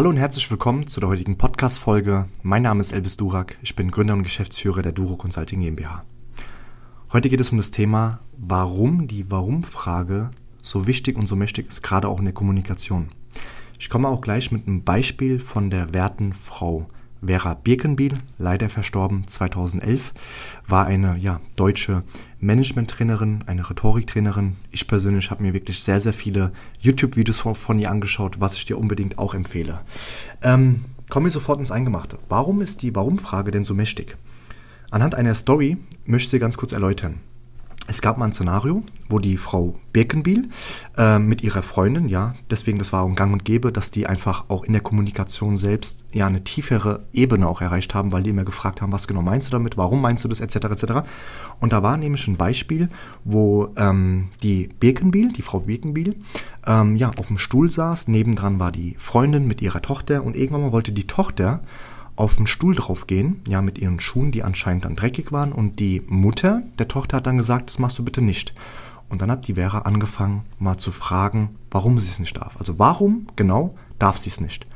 Hallo und herzlich willkommen zu der heutigen Podcast-Folge. Mein Name ist Elvis Durak. Ich bin Gründer und Geschäftsführer der Duro Consulting GmbH. Heute geht es um das Thema, warum die Warum-Frage so wichtig und so mächtig ist, gerade auch in der Kommunikation. Ich komme auch gleich mit einem Beispiel von der werten Frau Vera Birkenbiel, leider verstorben 2011, war eine ja, deutsche Management-Trainerin, eine Rhetoriktrainerin. Ich persönlich habe mir wirklich sehr, sehr viele YouTube-Videos von, von, ihr angeschaut, was ich dir unbedingt auch empfehle. Ähm, kommen wir sofort ins Eingemachte. Warum ist die Warum-Frage denn so mächtig? Anhand einer Story möchte ich sie ganz kurz erläutern. Es gab mal ein Szenario, wo die Frau Birkenbiel äh, mit ihrer Freundin, ja, deswegen das war auch Gang und Gäbe, dass die einfach auch in der Kommunikation selbst ja eine tiefere Ebene auch erreicht haben, weil die immer gefragt haben, was genau meinst du damit, warum meinst du das, etc. etc. Und da war nämlich ein Beispiel, wo ähm, die Birkenbiel, die Frau Birkenbiel, ähm, ja, auf dem Stuhl saß, nebendran war die Freundin mit ihrer Tochter und irgendwann mal wollte die Tochter auf den Stuhl drauf gehen, ja, mit ihren Schuhen, die anscheinend dann dreckig waren. Und die Mutter der Tochter hat dann gesagt, das machst du bitte nicht. Und dann hat die Vera angefangen, mal zu fragen, warum sie es nicht darf. Also warum genau darf sie es nicht?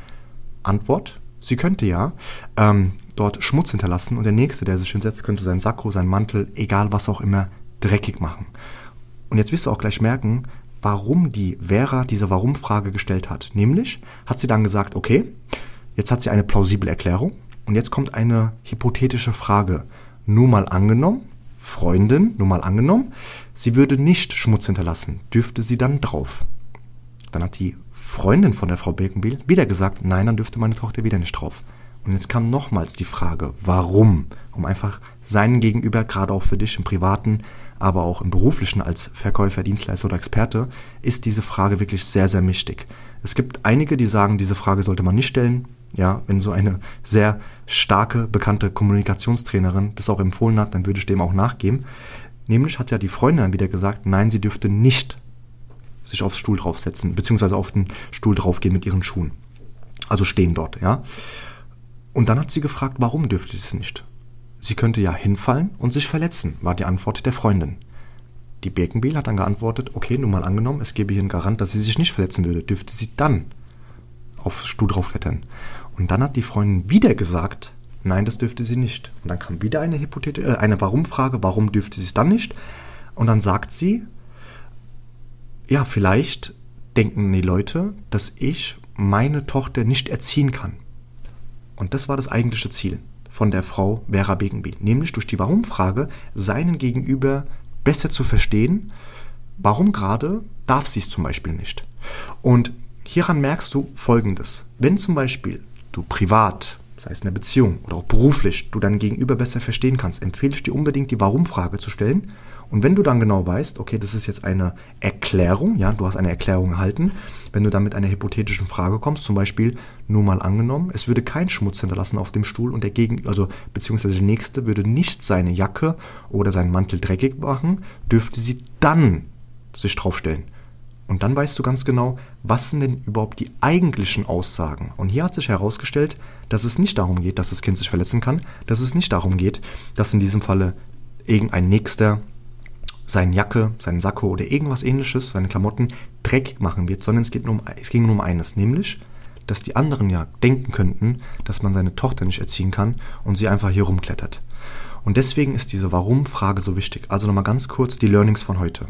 Antwort, sie könnte ja ähm, dort Schmutz hinterlassen und der Nächste, der sich hinsetzt, könnte seinen Sakko, seinen Mantel, egal was auch immer, dreckig machen. Und jetzt wirst du auch gleich merken, warum die Vera diese Warum-Frage gestellt hat. Nämlich hat sie dann gesagt, okay, Jetzt hat sie eine plausible Erklärung und jetzt kommt eine hypothetische Frage. Nur mal angenommen, Freundin, nur mal angenommen, sie würde nicht Schmutz hinterlassen, dürfte sie dann drauf? Dann hat die Freundin von der Frau Birkenbiel wieder gesagt, nein, dann dürfte meine Tochter wieder nicht drauf. Und jetzt kam nochmals die Frage, warum? Um einfach seinen Gegenüber, gerade auch für dich im Privaten, aber auch im Beruflichen als Verkäufer, Dienstleister oder Experte, ist diese Frage wirklich sehr, sehr wichtig. Es gibt einige, die sagen, diese Frage sollte man nicht stellen. Ja, wenn so eine sehr starke, bekannte Kommunikationstrainerin das auch empfohlen hat, dann würde ich dem auch nachgeben. Nämlich hat ja die Freundin dann wieder gesagt, nein, sie dürfte nicht sich aufs Stuhl draufsetzen, beziehungsweise auf den Stuhl draufgehen mit ihren Schuhen. Also stehen dort, ja. Und dann hat sie gefragt, warum dürfte sie es nicht? Sie könnte ja hinfallen und sich verletzen, war die Antwort der Freundin. Die Birkenbiel hat dann geantwortet, okay, nun mal angenommen, es gebe hier einen Garant, dass sie sich nicht verletzen würde, dürfte sie dann aufs Stuhl draufklettern. Und dann hat die Freundin wieder gesagt, nein, das dürfte sie nicht. Und dann kam wieder eine Hypothese, äh, eine Warum-Frage, warum dürfte sie es dann nicht? Und dann sagt sie, ja, vielleicht denken die Leute, dass ich meine Tochter nicht erziehen kann. Und das war das eigentliche Ziel von der Frau Vera Begenbiel, nämlich durch die Warum-Frage seinen Gegenüber besser zu verstehen, warum gerade darf sie es zum Beispiel nicht. Und hieran merkst du Folgendes. Wenn zum Beispiel du privat, sei es in der Beziehung oder auch beruflich, du dein Gegenüber besser verstehen kannst, empfehle ich dir unbedingt die Warum-Frage zu stellen. Und wenn du dann genau weißt, okay, das ist jetzt eine Erklärung, ja, du hast eine Erklärung erhalten, wenn du dann mit einer hypothetischen Frage kommst, zum Beispiel nur mal angenommen, es würde kein Schmutz hinterlassen auf dem Stuhl und der Gegen, also beziehungsweise der Nächste würde nicht seine Jacke oder seinen Mantel dreckig machen, dürfte sie dann sich draufstellen. Und dann weißt du ganz genau, was sind denn überhaupt die eigentlichen Aussagen. Und hier hat sich herausgestellt, dass es nicht darum geht, dass das Kind sich verletzen kann, dass es nicht darum geht, dass in diesem Falle irgendein Nächster seine Jacke, seinen Sakko oder irgendwas ähnliches, seine Klamotten dreckig machen wird, sondern es, geht nur um, es ging nur um eines, nämlich, dass die anderen ja denken könnten, dass man seine Tochter nicht erziehen kann und sie einfach hier rumklettert. Und deswegen ist diese Warum-Frage so wichtig. Also nochmal ganz kurz die Learnings von heute.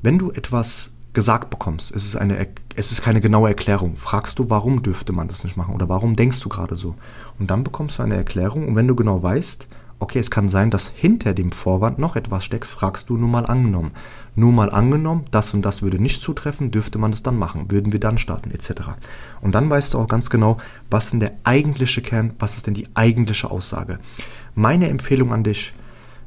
Wenn du etwas gesagt bekommst. Es ist, eine, es ist keine genaue Erklärung. Fragst du, warum dürfte man das nicht machen oder warum denkst du gerade so? Und dann bekommst du eine Erklärung und wenn du genau weißt, okay, es kann sein, dass hinter dem Vorwand noch etwas steckt, fragst du nur mal angenommen. Nur mal angenommen, das und das würde nicht zutreffen, dürfte man es dann machen, würden wir dann starten, etc. Und dann weißt du auch ganz genau, was ist denn der eigentliche Kern, was ist denn die eigentliche Aussage. Meine Empfehlung an dich,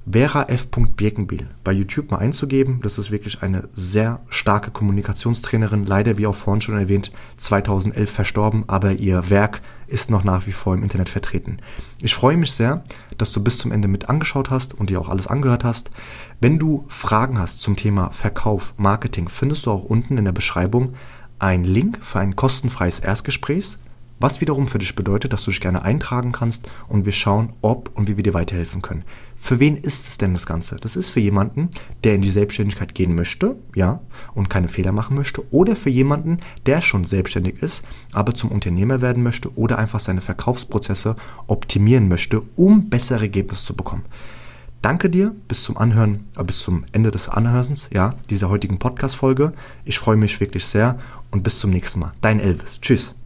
Vera F. Birkenbiel bei YouTube mal einzugeben. Das ist wirklich eine sehr starke Kommunikationstrainerin. Leider, wie auch vorhin schon erwähnt, 2011 verstorben, aber ihr Werk ist noch nach wie vor im Internet vertreten. Ich freue mich sehr, dass du bis zum Ende mit angeschaut hast und dir auch alles angehört hast. Wenn du Fragen hast zum Thema Verkauf, Marketing, findest du auch unten in der Beschreibung einen Link für ein kostenfreies Erstgespräch was wiederum für dich bedeutet, dass du dich gerne eintragen kannst und wir schauen, ob und wie wir dir weiterhelfen können. Für wen ist es denn das Ganze? Das ist für jemanden, der in die Selbstständigkeit gehen möchte, ja, und keine Fehler machen möchte, oder für jemanden, der schon selbstständig ist, aber zum Unternehmer werden möchte oder einfach seine Verkaufsprozesse optimieren möchte, um bessere Ergebnisse zu bekommen. Danke dir bis zum Anhören, äh, bis zum Ende des Anhörens, ja, dieser heutigen Podcast-Folge. Ich freue mich wirklich sehr und bis zum nächsten Mal. Dein Elvis. Tschüss.